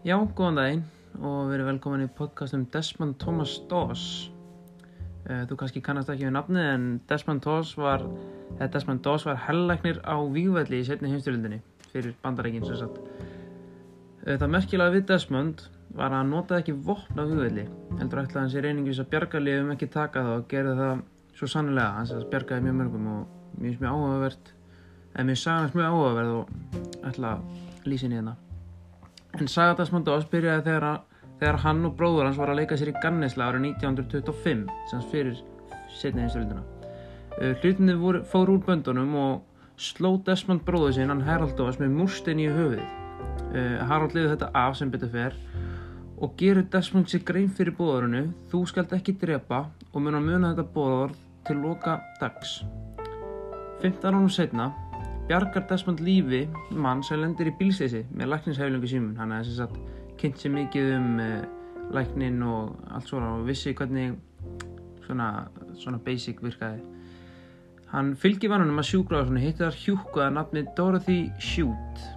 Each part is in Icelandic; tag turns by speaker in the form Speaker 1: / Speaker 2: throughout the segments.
Speaker 1: Já, góðan daginn og verið velkomin í podcast um Desmond Thomas Doss. Uh, þú kannski kannast ekki við nafnið en Desmond Doss var, Doss var hellæknir á Vígvelli í setni heimstyrlundinni fyrir bandarækinn sem sagt. Uh, það merkilega við Desmond var að hann notaði ekki vopn á Vígvelli, heldur ætlaði hans í reyningus að bjarga liðum ekki taka það og gerði það svo sannilega, hans að bjargaði mjög mörgum og mjög mjög áhugavert, eða mjög sagast mjög áhugaverð og ætla að lýsa inn í hérna. En saga Desmond byrjaði þegar, þegar hann og bróður hans var að leika sér í Gannisla árið 1925, sem fyrir setni einstölduna. Uh, hlutinni fór úr böndunum og sló Desmond bróður sinn, hann Harold Doss, með múrstein í höfuðið. Uh, Harold liði þetta af sem betur fer og gerur Desmond sér grein fyrir bóðarinu, þú skalt ekki drepa og mun að muna þetta bóðar til loka dags. 15 ánum setna bjargar Desmond lífi mann sem lendir í bílsteysi með læknishæflingu símun hann hefði þess að kynnt sér mikið um uh, læknin og allt svona og vissi hvernig svona, svona basic virkaði. Hann fylgir vannunum að sjúkra og hittar hjúkuða nafni Dorothy Shute.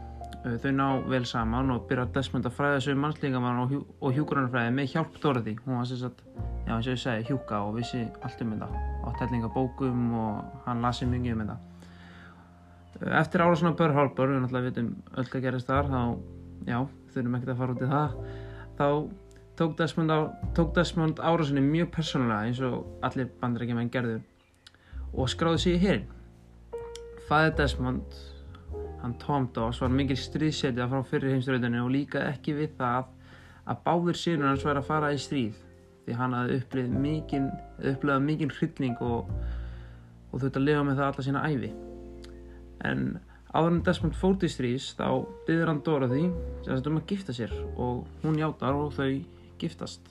Speaker 1: Uh, þau ná vel saman og byrjar Desmond að fræða sig um mannslíkamann og, hjú, og hjúkurannafræði með hjálp Dorothy. Hún var að, já eins og ég segi, hjúka og vissi allt um þetta. Og tellinga bókum og hann lasi mikið um þetta Eftir árásun á Pearl Harbor, við náttúrulega vitum öll hvað gerist þar, þá, já, þurfum ekkert að fara út í það, þá tók Desmond, á, tók Desmond árásunni mjög persónulega eins og allir bandarækjumenn gerðu og skráði sig í hérinn. Fæði Desmond, hann Tom Doss, var mikil stríðsetja frá fyrir heimsturöldunni og líka ekki við það að báðir sínur hans væri að fara í stríð því hann hafði upplifað mikinn hryllning og, og þurfti að lifa með það alla sína æfi en áður en Desmond fór til strís þá byður hann Dorothy sem sagt um að gifta sér og hún játar og þau giftast.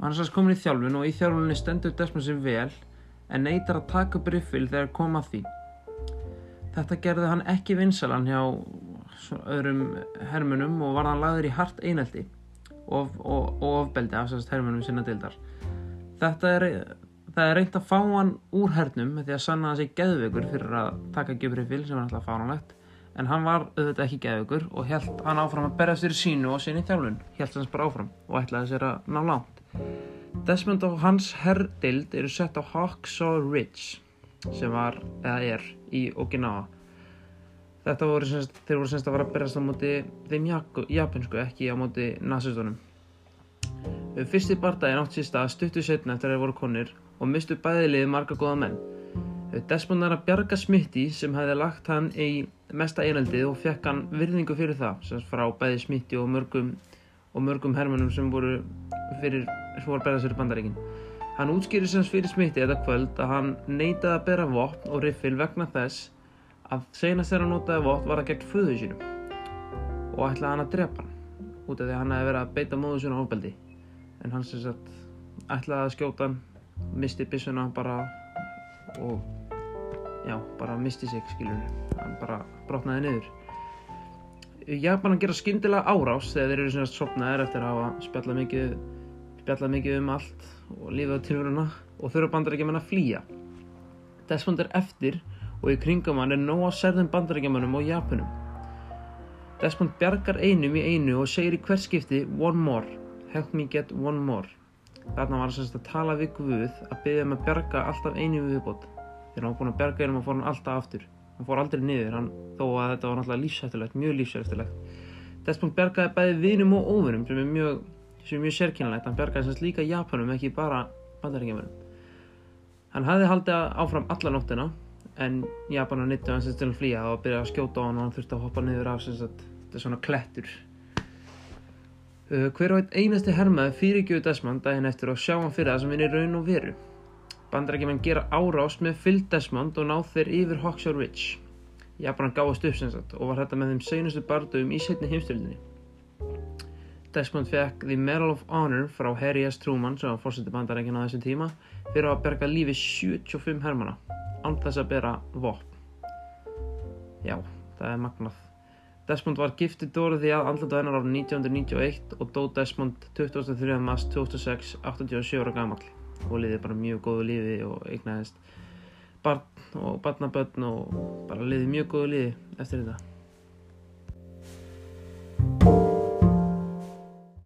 Speaker 1: Hann er sérst komin í þjálfun og í þjálfunni stendur Desmond sér vel en neytar að taka upp riffil þegar koma því. Þetta gerði hann ekki vinsalan hjá öðrum hermunum og var hann lagður í hart eineldi og ofbeldi af sérst hermunum sinna dildar þetta er Það er reynd að fá hann úr hernum því að sanna hann sig geðveikur fyrir að taka Gjöfrifil sem var alltaf fáránlegt. En hann var auðvitað ekki geðveikur og held hann áfram að berja sér sínu og sinni í þjálfun. Held hans bara áfram og ætlaði sér að ná langt. Desmond og hans herrdild eru sett á Hawksaw Ridge sem var, eða er, í Okinawa. Þetta voru semst, þeir voru semst að fara að berjast á móti þeim japansku, ekki á móti nazistunum Fyrsti bardagi nátt sísta stuttu setna eftir að þeir voru konir og mistu bæðilið marga góða menn. Desmond er að bjarga Smitti sem hefði lagt hann í mesta einaldið og fekk hann virðingu fyrir það, sem frá bæði Smitti og mörgum, og mörgum hermannum sem voru fyrir, sér í bandaríkin. Hann útskýri sem fyrir Smitti þetta kvöld að hann neitaði að bera vopn og riffil vegna þess að senast þegar hann notaði vopn var að gegn föðu sínum og ætlaði hann að drepa hann út af því að hann hefði verið að beita móðu svona ofbeldi en hann sem sagt ætlaði að skjóta hann misti byssuna bara og já, bara misti sig skilur hann bara brotnaði niður. Japanar gera skyndilega árás þegar þeir eru svona sopnaðir eftir að hafa spjallað mikið, spjallað mikið um allt og lífið á tilvöruna og þurfa bandarækjumenn að flýja. Desmond er eftir og í kringum hann er nóg að serðum bandarækjumennum og Japunum Desmond bjargar einum í einu og segir í hvert skipti one more, help me get one more Þarna var hann að tala við Guð að byggja um að bjarga alltaf einu viðbót. Þegar hann var búinn að bjarga einum og fór hann alltaf aftur. Hann fór aldrei niður, hann, þó að þetta var náttúrulega lífsættilegt, mjög lífsættilegt. Desmond bjargaði bæði vinum og óvinum sem er mjög, mjög sérkynlegt. Hann bjargaði semst líka Japanum, ekki bara bandaríkjamanum. Hann hafði haldið áfram alla nóttina en Japanar nýttu hann semst til að flýja og byrjaði að skjóta á hann og hann þurfti að hoppa niður af semst þetta er svona klettur hver og einasti hermaði fyrirgjöðu Desmond daginn eftir og sjá hann fyrir það sem vinni raun og veru. Bandarækjumenn gera árás með fylg Desmond og ná þeir yfir Hawksaw Ridge. Japanar gáðast upp sem sagt og var þetta með þeim seinustu bardugum í setni heimstöldinni. Desmond fekk The Medal of Honor frá Harry S. Truman sem var fórseti bandarækjana á þessum tíma fyrir að berga lífi 75 hermana þess að bera vopn. Já, það er magnað. Desmond var giftið Dorothy að andlanda hennar árið 1991 og dó Desmond 23. mars 2006, 87 ára gammal og liði bara mjög góðu lífi og eignaðist barn og barnabötn og bara liði mjög góðu lífi eftir þetta.